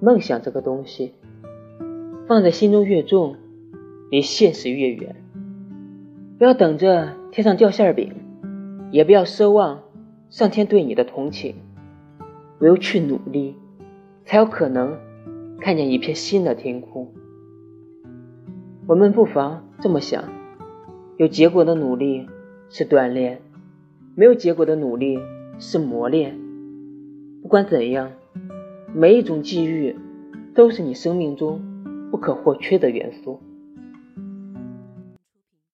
梦想这个东西放在心中越重，离现实越远。不要等着天上掉馅饼，也不要奢望上天对你的同情。唯有去努力，才有可能看见一片新的天空。我们不妨这么想：有结果的努力是锻炼，没有结果的努力是磨练。不管怎样，每一种际遇都是你生命中不可或缺的元素。